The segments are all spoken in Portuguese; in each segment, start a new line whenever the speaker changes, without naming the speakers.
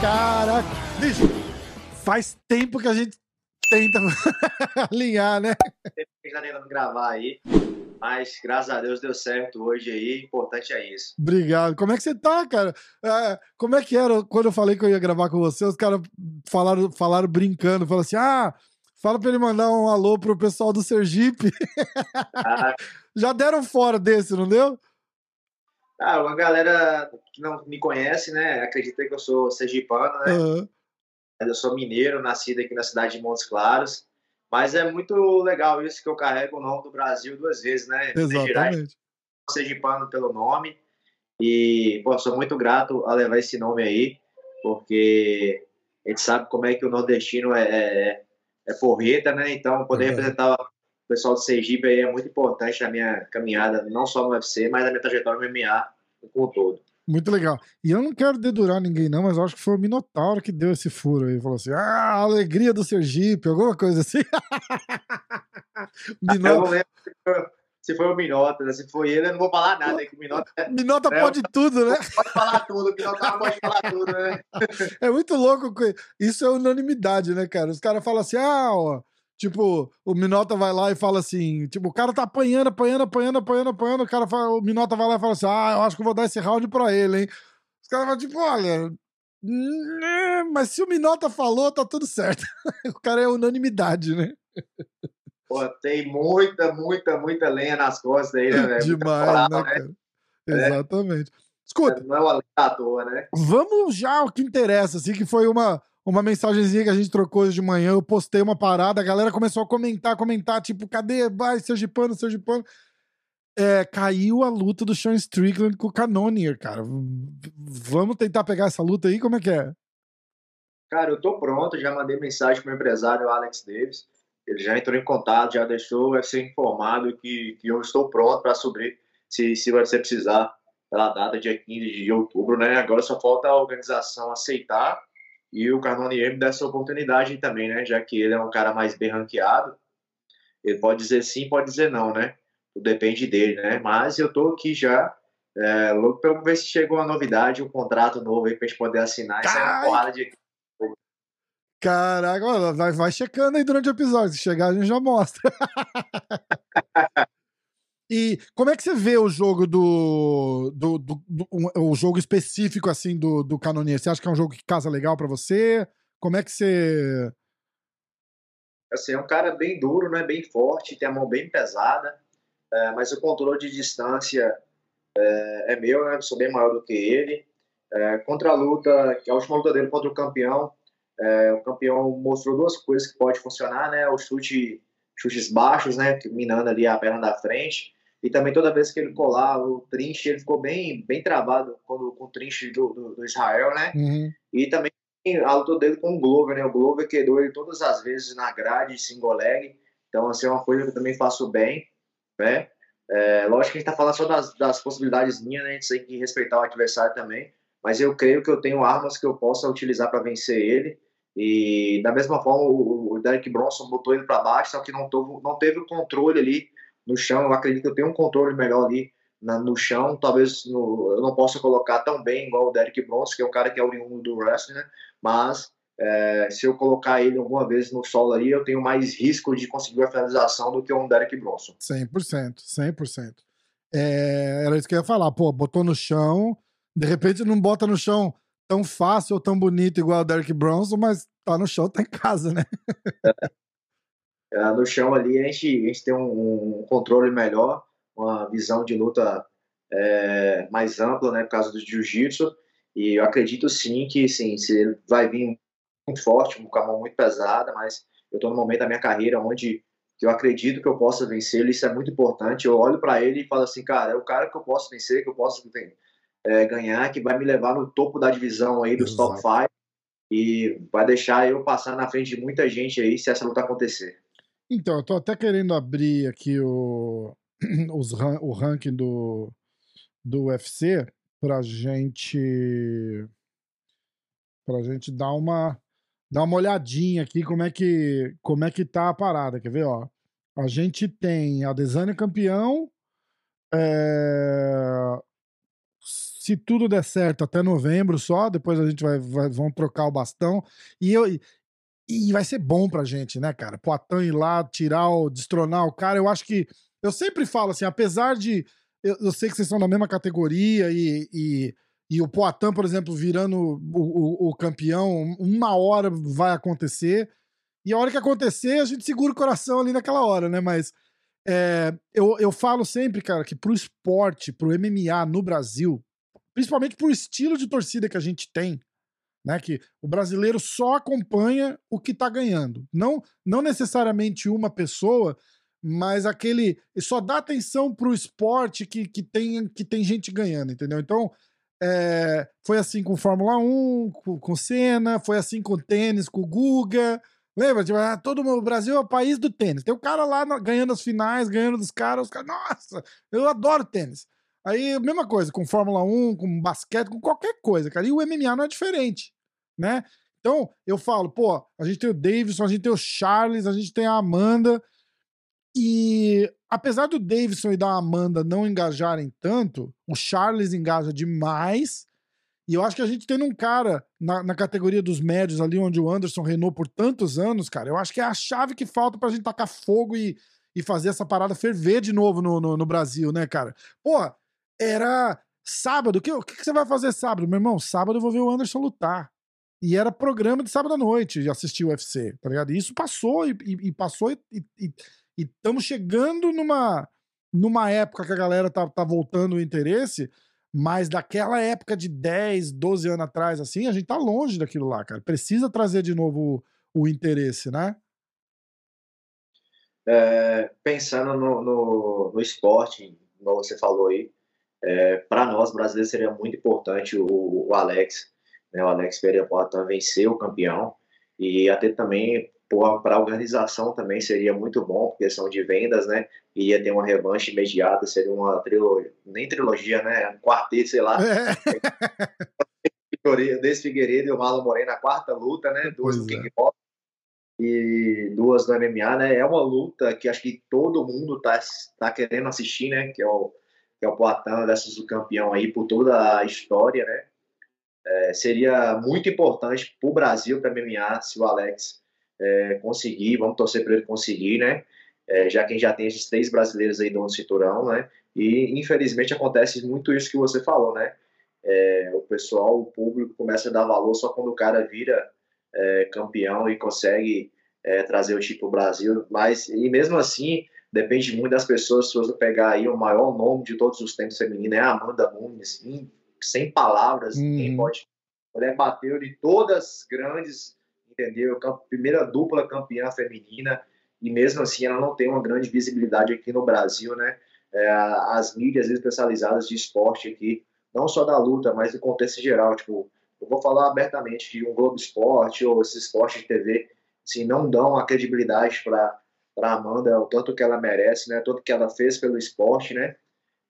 Caraca, bicho, faz tempo que a gente tenta alinhar, né?
Tempo que a gente tá tentando gravar aí, mas graças a Deus deu certo hoje aí, importante é isso.
Obrigado. Como é que você tá, cara? É, como é que era quando eu falei que eu ia gravar com você? Os caras falaram, falaram brincando, falaram assim: ah, fala pra ele mandar um alô pro pessoal do Sergipe.
Ah,
Já deram fora desse, não deu?
ah, uma galera que não me conhece, né, acredita que eu sou sergipano, né?
Aham.
Eu sou mineiro, nascido aqui na cidade de Montes Claros. Mas é muito legal isso que eu carrego o nome do Brasil duas vezes, né?
Exatamente.
sergipano pelo nome. E, pô, sou muito grato a levar esse nome aí, porque a gente sabe como é que o nordestino é, é, é porreta, né? Então, poder
Uhum.
representar o pessoal do Sergipe aí é muito importante na minha caminhada, não só no UFC, mas na minha trajetória no MMA como um todo.
Muito legal. E eu não quero dedurar ninguém, não, mas eu acho que foi o Minotauro que deu esse furo aí. Falou assim: ah, a alegria do Sergipe, alguma coisa assim.
Eu
Minota,
não lembro se foi, o Minota, né? se foi ele, eu não vou falar nada, que o Minota
Minota
É,
pode tudo, né?
pode falar tudo, o Minota pode falar tudo, né?
É muito louco. Isso é unanimidade, né, cara? Os caras falam assim, ah, ó. Tipo, o Minota vai lá e fala assim, tipo, o cara tá apanhando, apanhando, apanhando, apanhando, apanhando, o cara fala, o Minota vai lá e fala assim, ah, eu acho que eu vou dar esse round pra ele, hein? Os caras falam, tipo, olha, né, mas se o Minota falou, tá tudo certo. o cara é unanimidade, né?
Pô, tem muita, muita, muita lenha nas costas aí, né,
Demais,
moral,
né, cara? Exatamente. Escuta,
Não é uma lenha à toa, né?
Vamos já ao que interessa, assim, que foi uma, uma mensagenzinha que a gente trocou hoje de manhã. Eu postei uma parada, a galera começou a comentar, comentar, tipo, cadê? Vai, Sergipano, Sergipano. É, caiu a luta do Sean Strickland com o Canonier, cara. Vamos tentar pegar essa luta aí? Como é que é?
Cara, eu tô pronto, já mandei mensagem pro meu empresário, Alex Davis. Ele já entrou em contato, já deixou o UFC informado que, que eu estou pronto para subir, se, se você precisar, pela data, dia 15 de outubro, né? Agora só falta a organização aceitar e o Carnonier me dar essa oportunidade também, né? Já que ele é um cara mais bem ranqueado, ele pode dizer sim, pode dizer não, né? Tudo depende dele, né? Mas eu tô aqui já, é, louco pra ver se chegou uma novidade, um contrato novo aí pra gente poder assinar. Isso é uma porrada de
Caraca, vai, vai checando aí durante o episódio. Se chegar, a gente já mostra. e como é que você vê o jogo do. do, do- do- um- o jogo específico, assim, do, do Canonier? Você acha que é um jogo que casa legal pra você? Como é que você.
assim, é um cara bem duro, né? Bem forte, tem a mão bem pesada, é, mas o controle de distância é, é meu, né? Sou bem maior do que ele. É, contra a luta, que é a última luta dele contra o campeão, é, o campeão mostrou duas coisas que pode funcionar, né? O chute, chutes baixos, né? Minando ali a perna da frente. E também toda vez que ele colava o trinche, ele ficou bem, bem travado quando, com o trinche do, do, do Israel, né?
Uhum.
E também a luta dele com o Glover, né? O Glover quedou ele todas as vezes na grade, single leg. Então, assim, é uma coisa que eu também faço bem, né? É, lógico que a gente tá falando só das, das possibilidades minhas, né? A gente tem que respeitar o adversário também. Mas eu creio que eu tenho armas que eu possa utilizar para vencer ele. E da mesma forma, o, Derek Bronson botou ele para baixo, só que não, teve, não teve o controle ali no chão. Eu acredito que eu tenho um controle melhor ali na- no chão. Talvez no- eu não possa colocar tão bem igual o Derek Bronson, que é um cara que é oriundo do wrestling, né? Mas é, se eu colocar ele alguma vez no solo aí, eu tenho mais risco de conseguir a finalização do que um Derek Bronson.
100%, 100%. É, era isso que eu ia falar. Pô, botou no chão, de repente não bota no chão tão fácil ou tão bonito igual o Derek Bronson, mas tá no chão, tá em casa, né?
É, no chão ali a gente, a gente tem um, um controle melhor, uma visão de luta é, mais ampla, né, por causa do jiu-jitsu. E eu acredito sim que sim, se ele vai vir muito forte, com a mão muito pesada, mas eu estou no momento da minha carreira onde eu acredito que eu possa vencer ele, isso é muito importante. Eu olho para ele e falo assim, cara, é o cara que eu posso vencer, que eu posso é, ganhar, que vai me levar no topo da divisão aí dos top
Exato.
5 e vai deixar eu passar na frente de muita gente aí se essa luta acontecer.
Então, eu tô até querendo abrir aqui o, os, o ranking do, do UFC pra gente. pra gente dar uma, dar uma olhadinha aqui como é que como é que tá a parada, quer ver, ó? A gente tem a Desânia campeão, é... se tudo der certo até novembro só, depois a gente vai, vai vão trocar o bastão e eu e vai ser bom pra gente, né, cara? Poitin ir lá, tirar o, destronar o cara, eu acho que eu sempre falo assim, apesar de eu, eu sei que vocês são da mesma categoria e, e e o Poitin, por exemplo, virando o, o, o, campeão, uma hora vai acontecer. E a hora que acontecer, a gente segura o coração ali naquela hora, né? Mas é, eu, eu falo sempre, cara, que pro esporte, pro MMA no Brasil, principalmente pro estilo de torcida que a gente tem, né? Que o brasileiro só acompanha o que tá ganhando. Não, não necessariamente uma pessoa, mas aquele. Só dá atenção pro esporte que, que, tem, que tem gente ganhando, entendeu? Então é, foi assim com Fórmula 1, com, com Senna, foi assim com tênis, com Guga. Lembra? Tipo, ah, todo mundo, o Brasil é o país do tênis. Tem o cara lá ganhando as finais, ganhando dos caras, os caras, nossa, eu adoro tênis. Aí, mesma coisa, com Fórmula 1, com basquete, com qualquer coisa, cara. E o MMA não é diferente, né? Então, eu falo, pô, a gente tem o Davidson, a gente tem o Charles, a gente tem a Amanda. E apesar do Davidson e da Amanda não engajarem tanto, o Charles engaja demais. E eu acho que a gente tendo um cara na, na, categoria dos médios ali, onde o Anderson reinou por tantos anos, cara, eu acho que é a chave que falta pra gente tacar fogo e, e fazer essa parada ferver de novo no, no, no Brasil, né, cara? Pô, era sábado. O que, o que você vai fazer sábado? Meu irmão, sábado eu vou ver o Anderson lutar. E era programa de sábado à noite assistir o UFC, tá ligado? E isso passou e, e, e passou e estamos chegando numa, numa época que a galera tá, tá voltando o interesse, mas daquela época de 10, 12 anos atrás, assim, a gente tá longe daquilo lá, cara. Precisa trazer de novo o, o interesse, né?
É, pensando no, no, no, esporte, como você falou aí, é, para nós brasileiros seria muito importante o, o Alex, né, o Alex Pereira Poitin vencer o campeão e até também para a organização também seria muito bom, porque são de vendas, né? Ia ter uma revanche imediata, seria uma trilogia, nem trilogia, né? Um quarteto, sei lá. Desse Figueiredo e o Marlon Moreno na quarta luta, né? Duas do Kickbox é. e duas do MMA, né? É uma luta que acho que todo mundo tá, tá querendo assistir, né? Que é o, que é o Poitin versus o campeão aí por toda a história, né? É, seria muito importante para o Brasil, para MMA, se o Alex é, conseguir, vamos torcer para ele conseguir, né? É, já que já tem esses três brasileiros aí do cinturão, né? E infelizmente acontece muito isso que você falou, né? É, o pessoal, o público começa a dar valor só quando o cara vira é, campeão e consegue é, trazer o título Brasil, mas e mesmo assim depende muito das pessoas. Se você pegar aí o maior nome de todos os tempos feminino é a Amanda Nunes, sem palavras, uhum. ninguém pode. Ela bateu de todas grandes entendeu? Primeira dupla campeã feminina e mesmo assim ela não tem uma grande visibilidade aqui no Brasil, né? É, as mídias especializadas de esporte aqui, não só da luta, mas no contexto geral, tipo, eu vou falar abertamente de um Globo Esporte ou esse esporte de TV, assim, não dão a credibilidade para para Amanda, o tanto que ela merece, né? Tanto que ela fez pelo esporte, né?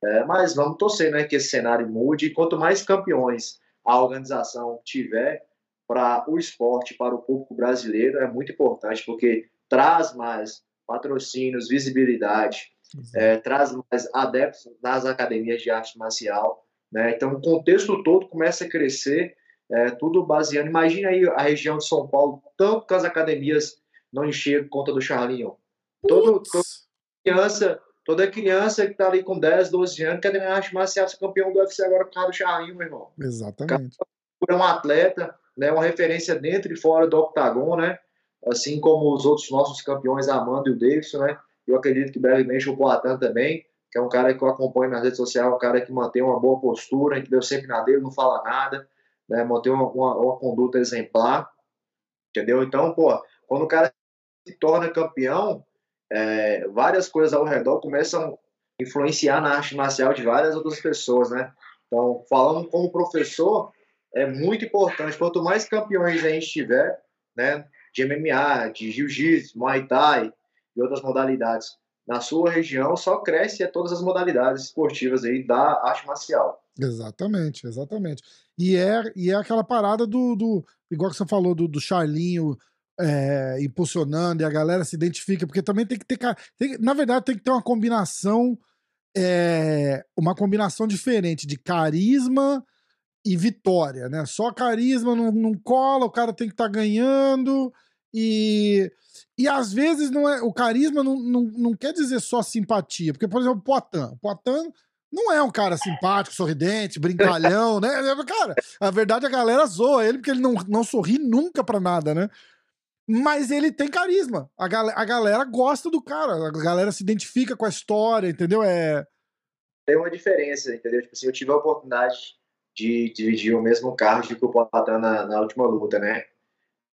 É, mas vamos torcer, né? Que esse cenário mude. E quanto mais campeões a organização tiver, para o esporte, para o público brasileiro, é muito importante, porque traz mais patrocínios, visibilidade, é, traz mais adeptos nas academias de arte marcial. Né? Então, o contexto todo começa a crescer, é, tudo baseando. Imagina aí a região de São Paulo, tanto que as academias não encheram conta do Charlinho. Todo, toda criança, toda criança que está ali com 10, 12 anos, quer ganhar arte marcial, ser campeão do UFC agora por causa do Charlinho, meu irmão.
Exatamente.
É um atleta, né, uma referência dentro e fora do octagon, né, assim como os outros nossos campeões, a Amanda e o Davidson, né, eu acredito que brevemente o Poatan também, que é um cara que eu acompanho nas redes sociais, um cara que mantém uma boa postura, que deu sempre na dele, não fala nada, né, mantém uma, uma, uma conduta exemplar, entendeu? Então, pô, quando o cara se torna campeão, é, várias coisas ao redor começam a influenciar na arte marcial de várias outras pessoas, né? Então, falando como professor, é muito importante. Quanto mais campeões a gente tiver, né, de MMA, de jiu-jitsu, muay thai e outras modalidades na sua região, só cresce todas as modalidades esportivas aí da arte marcial.
Exatamente, exatamente. E é, e é aquela parada do, do igual que você falou, do, do Charlinho é, impulsionando e a galera se identifica, porque também tem que ter. Tem, na verdade, tem que ter uma combinação. É, uma combinação diferente de carisma e vitória, né? Só carisma não, não cola, o cara tem que estar tá ganhando. E, e às vezes não é o carisma não, não, não quer dizer só simpatia, porque, por exemplo, o Poitin. O Poitin não é um cara simpático, sorridente, brincalhão, né? Cara, a verdade a galera zoa ele porque ele não, não sorri nunca pra nada, né? Mas ele tem carisma. A, gal a galera gosta do cara, a galera se identifica com a história, entendeu? É.
Tem uma diferença, entendeu? Tipo assim, eu tive a oportunidade de dividir o mesmo card que o Poitin na, na última luta, né?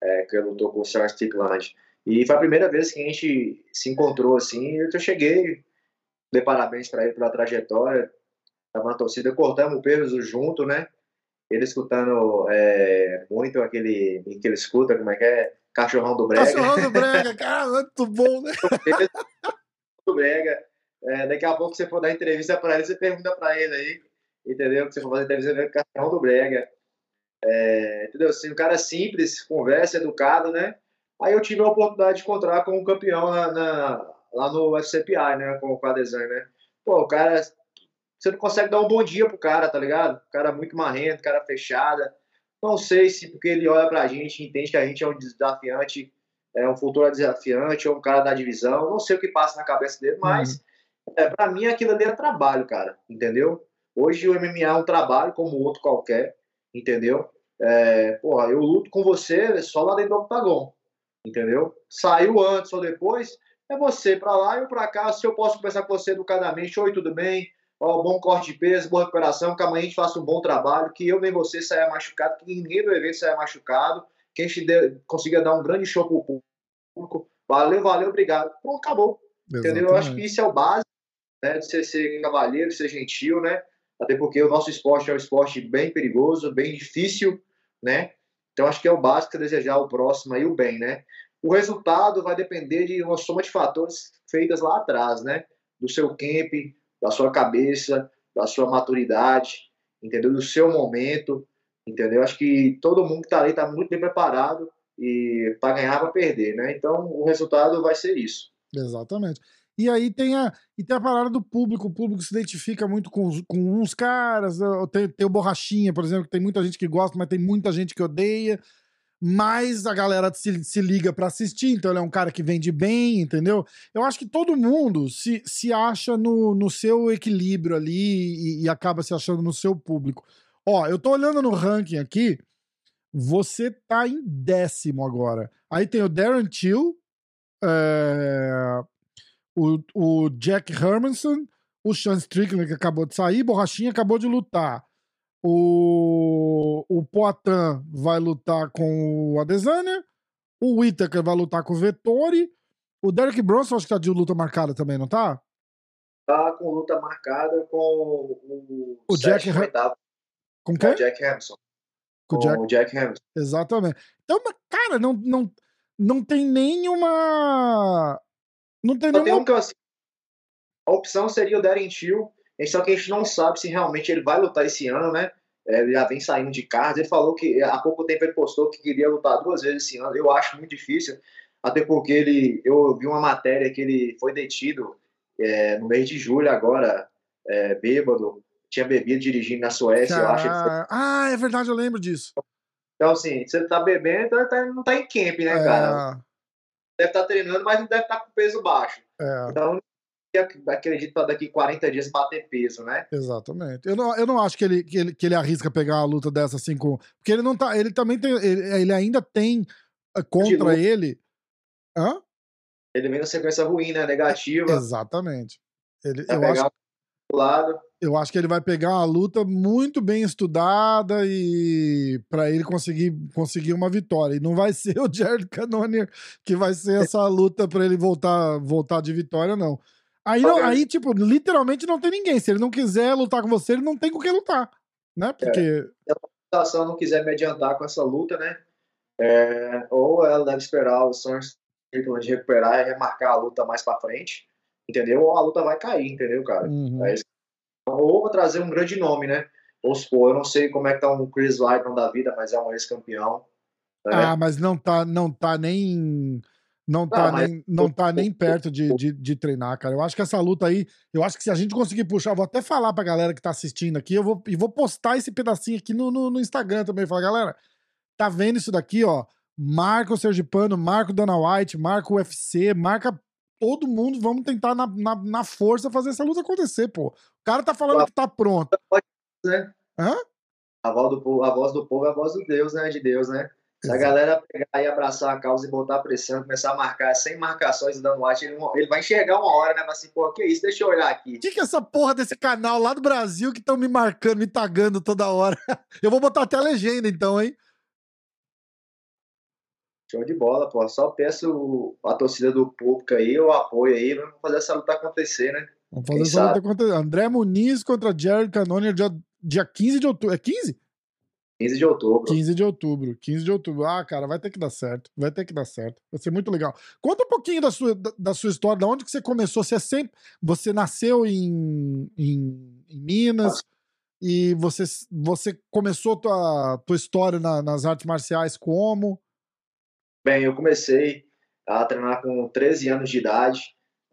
É, que eu lutou com o Sr. Strickland. E foi a primeira vez que a gente se encontrou assim. Eu cheguei, dei parabéns para ele pela trajetória. Tava na torcida, cortamos o peso junto, né? Ele escutando é, muito aquele que ele escuta, como é que é? Cachorrão do Brega.
Cachorrão do Brega, cara, muito bom, né?
do Brega. É, daqui a pouco você for dar entrevista para ele, você pergunta para ele aí, entendeu? Que você for fazer entrevista, com o Cachorrão do Brega. É, entendeu? Assim, um cara simples, conversa, educado, né? Aí eu tive a oportunidade de encontrar com um campeão na, na, lá no FCPI, né? Com, a Design, né? Pô, o cara. Você não consegue dar um bom dia pro cara, tá ligado? O cara muito marrento, cara fechada. Não sei se porque ele olha pra gente, entende que a gente é um desafiante, é um futuro desafiante, ou um cara da divisão. Não sei o que passa na cabeça dele, mas uhum. é, pra mim aquilo ali é trabalho, cara. Entendeu? Hoje o MMA é um trabalho como outro qualquer, entendeu? É, porra, eu luto com você só lá dentro do octagon entendeu? Saiu antes ou depois, é você para lá e eu para cá. Se eu posso conversar com você educadamente, oi, tudo bem? Ó, bom corte de peso, boa recuperação, que amanhã a gente faça um bom trabalho, que eu nem você saia machucado, que ninguém do evento saia machucado, que a gente dê, consiga dar um grande show pro público. Valeu, valeu, obrigado. Pronto, acabou. Exatamente. Entendeu? Eu acho que isso é o básico, né? De ser, ser cavalheiro, ser gentil, né? Até porque o nosso esporte é um esporte bem perigoso, bem difícil, né? Então, acho que é o básico desejar o próximo e o bem, né? O resultado vai depender de uma soma de fatores feitas lá atrás, né? Do seu camp, da sua cabeça, da sua maturidade, entendeu? Do seu momento, entendeu? Acho que todo mundo que está ali está muito bem preparado e para ganhar, para perder, né? Então, o resultado vai ser isso.
Exatamente. E aí tem a, e tem a parada do público. O público se identifica muito com, com uns caras. Tem, tem o Borrachinha, por exemplo, que tem muita gente que gosta, mas tem muita gente que odeia. Mas a galera se, se liga para assistir, então ele é um cara que vende bem, entendeu? Eu acho que todo mundo se, se acha no, no seu equilíbrio ali e, e acaba se achando no seu público. Ó, eu tô olhando no ranking aqui, você tá em décimo agora. Aí tem o Darren Till, é, o, o Jack Hermanson, o Sean Strickland, que acabou de sair, Borrachinha acabou de lutar. O, o Poitin vai lutar com o Adesanya. O Whittaker vai lutar com o Vettori. O Derek Bronson acho que tá de luta marcada também, não tá?
Tá com luta marcada com o,
o Jack Ham... Com quem?
O Jack Hamilton.
Com,
com Jack... o Jack Hamilton.
Exatamente. Então, cara, não, não, não tem nenhuma não tem
nenhuma... um que, assim, a opção seria o Darren Till, só que a gente não sabe se realmente ele vai lutar esse ano, né? É, ele já vem saindo de cards. Ele falou que há pouco tempo ele postou que queria lutar duas vezes esse ano. Eu acho muito difícil, até porque ele, eu vi uma matéria que ele foi detido é, no mês de julho agora, é, bêbado, tinha bebido dirigindo na Suécia. Eu acho foi...
Ah, é verdade, eu lembro disso.
Então, assim, se ele tá bebendo, então ele não tá em camp, né, é. cara? deve estar tá treinando, mas não deve estar tá com peso baixo. É. Então, acredito para daqui 40 dias bater peso, né?
Exatamente. Eu não, eu não acho que ele, que, ele, que ele arrisca pegar uma luta dessa assim com. Porque ele não tá. Ele também tem. Ele, ele ainda tem eh, contra ele. Hã?
Ele vem na sequência ruim, né? Negativa.
Exatamente. Ele, eu acho,
lado.
Eu acho que ele vai pegar uma luta muito bem estudada e para ele conseguir conseguir uma vitória. E não vai ser o Jared Cannonier que vai ser essa luta para ele voltar voltar de vitória, não. Aí, não, aí, tipo, literalmente não tem ninguém. Se ele não quiser lutar com você, ele não tem com quem lutar. Né? Porque. É.
Se a situação não quiser me adiantar com essa luta, né? É, ou ela deve esperar o Sons de recuperar e remarcar a luta mais para frente entendeu? Ou a luta vai cair, entendeu, cara? Uhum. É ou vou trazer um grande nome, né? vamos supor, eu não sei como é que tá um Chris Weidman da vida, mas é um ex-campeão.
Né? Ah, mas não tá, não tá nem não tá, não, nem, não tá nem perto de, de, de, treinar, cara. Eu acho que essa luta aí, eu acho que se a gente conseguir puxar, vou até falar pra galera que tá assistindo aqui, eu vou, e vou postar esse pedacinho aqui no, no, no Instagram também. Falar, galera, tá vendo isso daqui, ó? Marca o Sergipano, marca o Dana White, marca o UFC, marca todo mundo. Vamos tentar na, na, na força fazer essa luta acontecer, pô. O cara tá falando que tá pronto.
Né? Hã? A voz, do, a voz do povo é a voz do Deus, né? De Deus, né? Se a galera pegar e abraçar a causa e botar pressão, começar a marcar sem marcações e dando watch, ele, ele, vai enxergar uma hora, né? Mas assim, pô, que isso? Deixa eu olhar aqui. O
que, que é essa porra desse canal lá do Brasil que estão me marcando, me tagando toda hora? Eu vou botar até a legenda então, hein?
Show de bola, pô. Só peço a torcida do público aí, o apoio aí, vamos fazer essa luta acontecer, né?
Vamos fazer Quem essa sabe? luta acontecer. André Muniz contra Jared Cannonier, dia, dia 15 de outubro. É 15?
15 de outubro.
15 de outubro. 15 de outubro. Ah, cara, vai ter que dar certo. Vai ter que dar certo. Vai ser muito legal. Conta um pouquinho da sua, da, da sua história, da onde que você começou. Você é sempre. Você nasceu em, em, em Minas e você, você começou tua, tua história na, nas artes marciais como?
Bem, eu comecei a treinar com 13 anos de idade,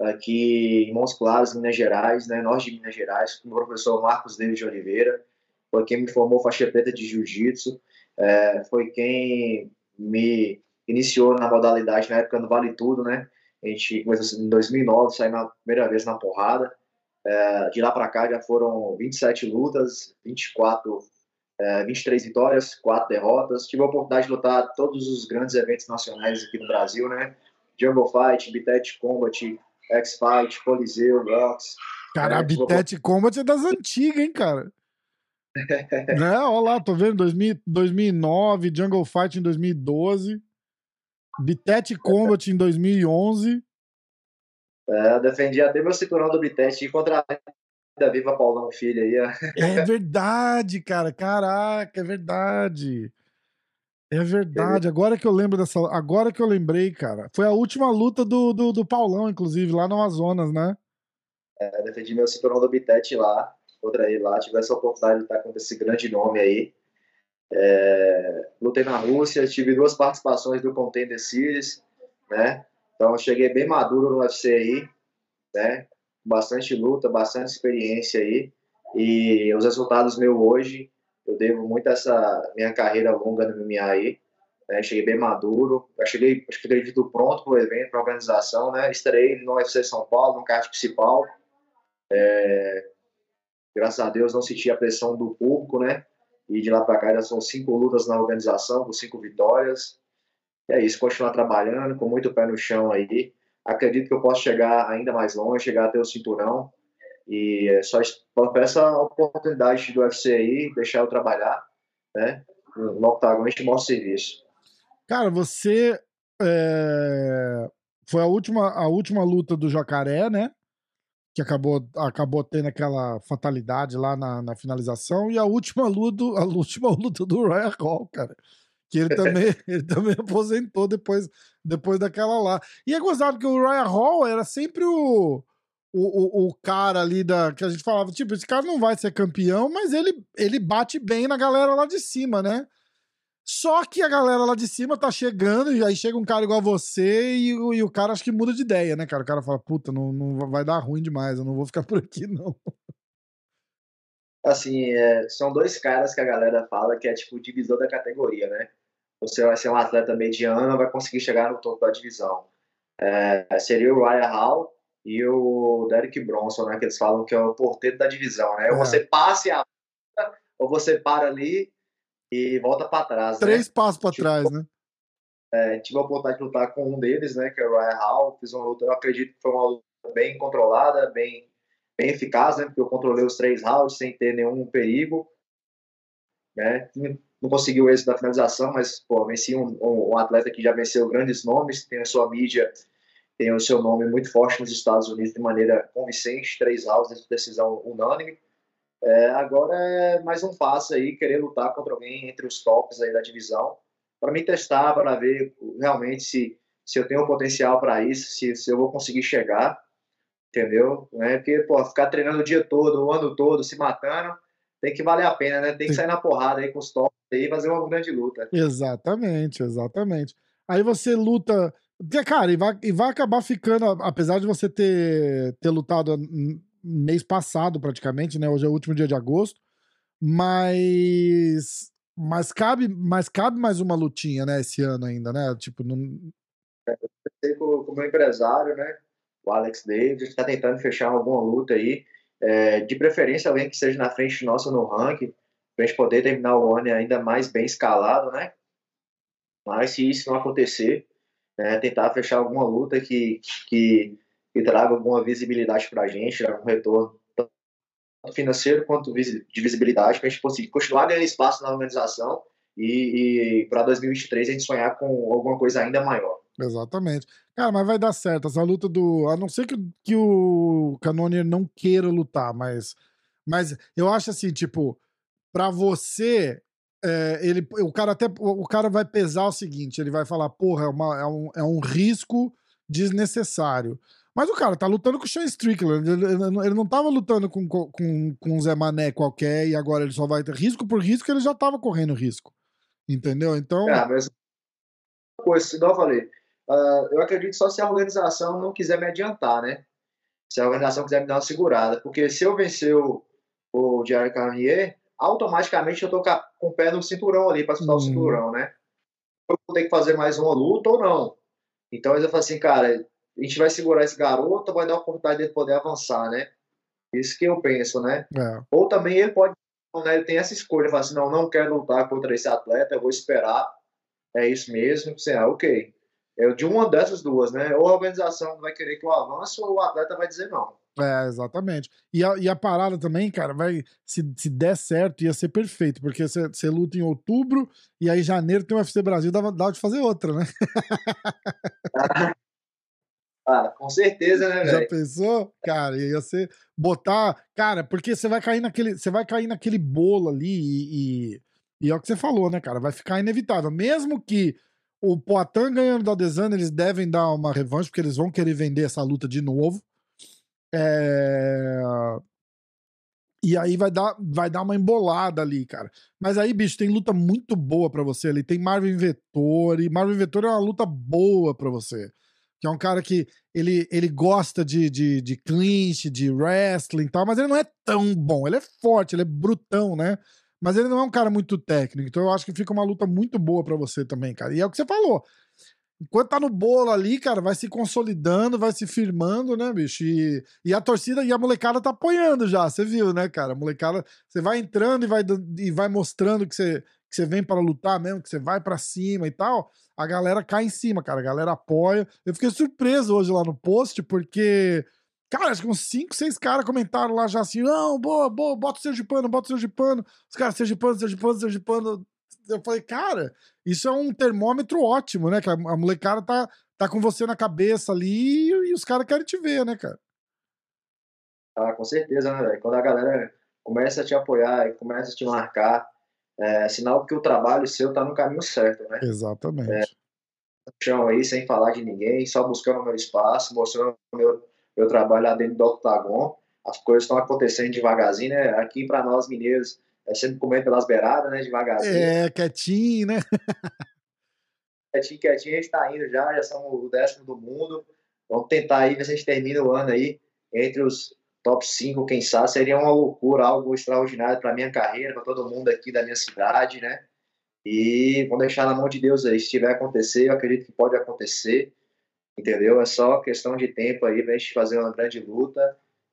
aqui em Montes Claros, Minas Gerais, né, norte de Minas Gerais, com o professor Marcos David de Oliveira foi quem me formou faixa preta de jiu-jitsu, é, foi quem me iniciou na modalidade na época do Vale Tudo, né? A gente começou em 2009, saí na primeira vez na porrada. É, de lá para cá já foram 27 lutas, 24, é, 23 vitórias, 4 derrotas. Tive a oportunidade de lutar todos os grandes eventos nacionais aqui no Brasil, né? Jungle Fight, Bitet Combat, X-Fight, Coliseu, Rocks.
Cara, a Bitet Combat é das antigas, hein, cara? Né? Olha lá, tô vendo 2000, 2009, Jungle Fight em 2012, Bitet Combat em 2011.
É, defendi até meu cinturão do Bitet contra a Viva Paulão Filho aí.
É verdade, cara. Caraca, é verdade. É verdade. Agora que eu lembro dessa. Agora que eu lembrei, cara. Foi a última luta do, do, do Paulão, inclusive, lá no Amazonas, né?
É, defendi meu cinturão do Bitet lá contra ele lá, tive essa oportunidade de estar com esse grande nome aí. É, lutei na Rússia, tive duas participações do Contender Series, né? Então cheguei bem maduro no UFC aí, né? Bastante luta, bastante experiência aí. E os resultados meus hoje, eu devo muito essa minha carreira longa no MMA aí. Né? Cheguei bem maduro, eu cheguei, acho que acredito pronto para o evento, para a organização, né? Estarei no UFC São Paulo, no card principal. É, graças a Deus não senti a pressão do público, né? E de lá para cá já são cinco lutas na organização, com cinco vitórias. E é isso, continuar trabalhando com muito pé no chão aí. Acredito que eu posso chegar ainda mais longe, chegar até o cinturão. E é só peço a oportunidade do UFC aí, deixar eu trabalhar, né? No octagon, a mostra serviço.
Cara, você é... foi a última, a última luta do Jacaré, né? Que acabou, acabou tendo aquela fatalidade lá na, na finalização, e a última luta, a última luta do Royal Hall, cara. Que ele também, ele também aposentou depois, depois daquela lá. E é gozado que o Royal Hall era sempre o, o, o, o, cara ali da. Que a gente falava, tipo, esse cara não vai ser campeão, mas ele, ele bate bem na galera lá de cima, né? Só que a galera lá de cima tá chegando, e aí chega um cara igual a você, e, e o cara acho que muda de ideia, né, cara? O cara fala, puta, não, não vai dar ruim demais, eu não vou ficar por aqui, não.
Assim, é, são dois caras que a galera fala que é tipo o divisor da categoria, né? Você vai ser um atleta mediano, vai conseguir chegar no topo da divisão. É, seria o Ryan Hall e o Derek Bronson, né? Que eles falam que é o porteiro da divisão, né? Ou é. você passe a ou você para ali e volta para trás.
Né? Três né? passos para tipo, trás, né?
É, tive a oportunidade de lutar com um deles, né, que é o Ryan Hall. Fiz uma luta, eu acredito que foi uma luta bem controlada, bem, bem eficaz, né, porque eu controlei os três rounds sem ter nenhum perigo. Né? Não consegui o êxito da finalização, mas pô, venci um, um, um, atleta que já venceu grandes nomes, tem a sua mídia, tem o seu nome muito forte nos Estados Unidos de maneira convincente, três rounds, decisão unânime. É, agora é mais um passo aí, querer lutar contra alguém entre os tops aí da divisão, para me testar, para ver realmente se, se eu tenho potencial para isso, se, se eu vou conseguir chegar, entendeu? Não é porque, pô, ficar treinando o dia todo, o ano todo, se matando, tem que valer a pena, né? Tem que sair na porrada aí com os tops e fazer uma grande luta.
Exatamente, exatamente. Aí você luta. Cara, e vai, e vai acabar ficando, apesar de você ter, ter lutado mês passado, praticamente, né? Hoje é o último dia de agosto. Mas. Mas cabe, mas cabe mais uma lutinha, né, esse ano ainda, né? Tipo, não.
É, com, com o meu empresário, né? O Alex Davis, está tentando fechar alguma luta aí. É, de preferência, alguém que seja na frente nossa no ranking, para gente poder terminar o ano ainda mais bem escalado, né? Mas se isso não acontecer, é, tentar fechar alguma luta que, que, que traga alguma visibilidade para a gente, um retorno tanto financeiro quanto de visibilidade, para a gente conseguir continuar ganhando espaço na organização e, e para 2023 a gente sonhar com alguma coisa ainda maior.
Exatamente. Cara, mas vai dar certo. Essa luta do. A não ser que, que o Canonier não queira lutar, mas. Mas eu acho assim, tipo, para você. É, ele, o cara até o cara vai pesar o seguinte, ele vai falar, porra, é, uma, é, um, é um risco desnecessário. Mas o cara tá lutando com o Sean Strickland. Ele, ele não tava lutando com, com, com um Zé Mané qualquer e agora ele só vai ter risco por risco, ele já tava correndo risco. Entendeu? Então.
É, mas coisa, igual eu falei, uh, eu acredito só se a organização não quiser me adiantar, né? Se a organização quiser me dar uma segurada. Porque se eu vencer o, o Jair Carnier, automaticamente eu tô com o pé no cinturão ali para disputar hum. o cinturão, né? Eu vou ter que fazer mais uma luta ou não. Então eu falo assim, cara, a gente vai segurar esse garoto, vai dar a oportunidade dele poder avançar, né? Isso que eu penso, né? É. Ou também ele pode, né, ele tem essa escolha, fala assim, não, não quero lutar contra esse atleta, eu vou esperar, é isso mesmo, assim, ah, ok. É de uma dessas duas, né? Ou a organização vai querer que eu avance, ou o atleta vai dizer não.
É, exatamente. E a, e a parada também, cara, vai. Se, se der certo, ia ser perfeito, porque você luta em outubro e aí janeiro tem o UFC Brasil, dá, dá de fazer outra, né?
Ah, com certeza, né, velho?
Já pensou? Cara, ia ser botar. Cara, porque você vai cair naquele. Você vai cair naquele bolo ali e, e, e, é o que você falou, né, cara? Vai ficar inevitável. Mesmo que o Poitin ganhando da Desana, eles devem dar uma revanche, porque eles vão querer vender essa luta de novo. É... E aí vai dar, vai dar uma embolada ali, cara. Mas aí, bicho, tem luta muito boa para você ali. Tem Marvin Vettori. Marvin Vettori é uma luta boa para você que é um cara que ele, ele gosta de, de, de clinch, de wrestling e tal, mas ele não é tão bom. Ele é forte, ele é brutão, né? Mas ele não é um cara muito técnico. Então eu acho que fica uma luta muito boa para você também, cara. E é o que você falou. Enquanto tá no bolo ali, cara, vai se consolidando, vai se firmando, né, bicho? E, e a torcida e a molecada tá apoiando já, você viu, né, cara? A molecada, você vai entrando e vai, e vai mostrando que você, que você vem para lutar mesmo, que você vai para cima e tal, a galera cai em cima, cara. A galera apoia. Eu fiquei surpreso hoje lá no post, porque, cara, acho que uns 5, 6 caras comentaram lá já assim: não, boa, boa, bota o pano, bota o pano. Os caras, seu pano, seu pano, seu pano. Eu falei, cara, isso é um termômetro ótimo, né? Que a, a molecada tá, tá com você na cabeça ali e, e os caras querem te ver, né, cara?
Ah, com certeza, né, velho? Quando a galera começa a te apoiar e começa a te marcar, é sinal que o trabalho seu está no caminho certo, né?
Exatamente. É,
chão aí, sem falar de ninguém, só buscando o meu espaço, mostrando o meu, meu trabalho lá dentro do octagon. As coisas estão acontecendo devagarzinho, né? Aqui para nós mineiros, é sempre comendo pelas beiradas, né? Devagarzinho.
É, quietinho, né?
quietinho, quietinho, a gente está indo já, já somos o décimo do mundo. Vamos tentar aí ver se a gente termina o ano aí entre os top 5, quem sabe, seria uma loucura, algo extraordinário para minha carreira, para todo mundo aqui da minha cidade, né? E vamos deixar na mão de Deus aí. Se tiver acontecer, eu acredito que pode acontecer, entendeu? É só questão de tempo aí pra gente fazer uma grande luta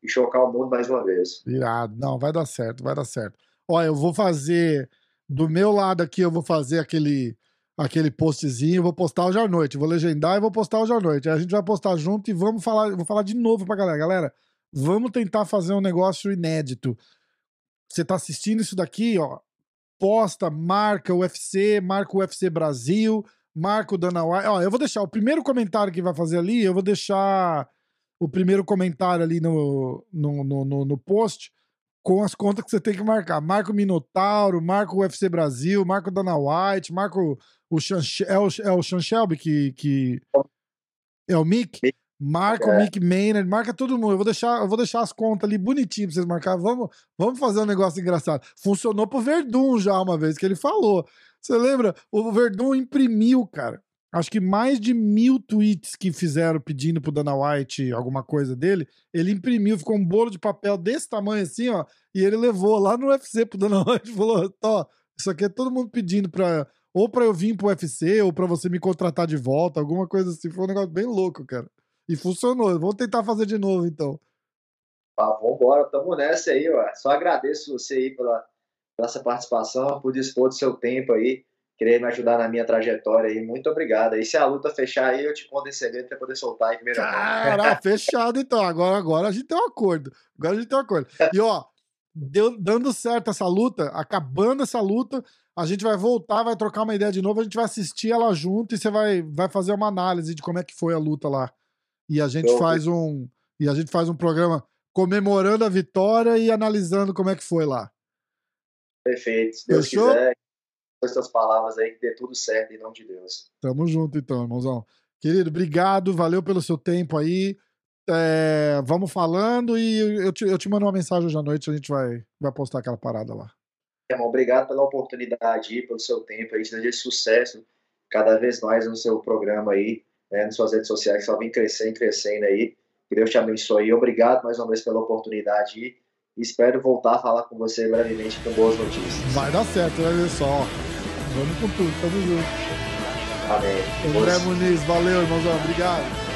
e chocar o mundo mais uma vez.
Irado. Não, vai dar certo, vai dar certo. Olha, eu vou fazer, do meu lado aqui, eu vou fazer aquele aquele postzinho, vou postar hoje à noite, vou legendar e vou postar hoje à noite. Aí a gente vai postar junto e vamos falar, vou falar de novo pra galera. Galera, Vamos tentar fazer um negócio inédito. Você tá assistindo isso daqui, ó. Posta, marca o UFC, marca o UFC Brasil, marca o Dana White. Ó, eu vou deixar o primeiro comentário que vai fazer ali, eu vou deixar o primeiro comentário ali no, no, no, no, no post com as contas que você tem que marcar. Marca o Minotauro, marca o UFC Brasil, marca o Dana White, marca o, o, Sean, é o, é o Sean Shelby que, que. É o Mick? Marca é. o Mick Maynard, marca todo mundo. Eu vou deixar, eu vou deixar as contas ali bonitinho pra vocês marcarem. Vamos, vamos fazer um negócio engraçado. Funcionou pro Verdun já uma vez que ele falou. Você lembra? O Verdun imprimiu, cara. Acho que mais de mil tweets que fizeram pedindo pro Dana White alguma coisa dele. Ele imprimiu, ficou um bolo de papel desse tamanho assim, ó. E ele levou lá no UFC pro Dana White e falou: Tó, isso aqui é todo mundo pedindo pra. Ou pra eu vir pro UFC, ou pra você me contratar de volta, alguma coisa assim. Foi um negócio bem louco, cara. E funcionou. Vamos tentar fazer de novo, então.
Ah, vambora, tamo nessa aí, ó. Só agradeço você aí pela, pela essa participação, por dispor do seu tempo aí, querer me ajudar na minha trajetória aí. Muito obrigado. E se a luta fechar aí, eu te conto esse evento pra poder soltar aí primeiro.
Cara, fechado então. Agora, agora a gente tem um acordo. Agora a gente tem um acordo. E ó, deu, dando certo essa luta, acabando essa luta, a gente vai voltar, vai trocar uma ideia de novo, a gente vai assistir ela junto e você vai, vai fazer uma análise de como é que foi a luta lá e a gente faz um e a gente faz um programa comemorando a vitória e analisando como é que foi lá.
Perfeito. Se Deus Fechou? quiser, com essas palavras aí, que dê tudo certo em nome de Deus.
Tamo junto então, irmãozão. Querido, obrigado, valeu pelo seu tempo aí. É, vamos falando e eu te, eu te mando uma mensagem hoje à noite, a gente vai, vai postar aquela parada lá.
Irmão, obrigado pela oportunidade, pelo seu tempo aí, desejo sucesso cada vez mais no seu programa aí né, nas suas redes sociais, que só vem crescendo, crescendo aí. Que Deus te abençoe. Obrigado mais uma vez pela oportunidade e espero voltar a falar com você brevemente com boas notícias.
Vai dar certo, olha só. Vamos com tudo, tamo junto.
Amém.
André Muniz, valeu, irmãozão. Obrigado.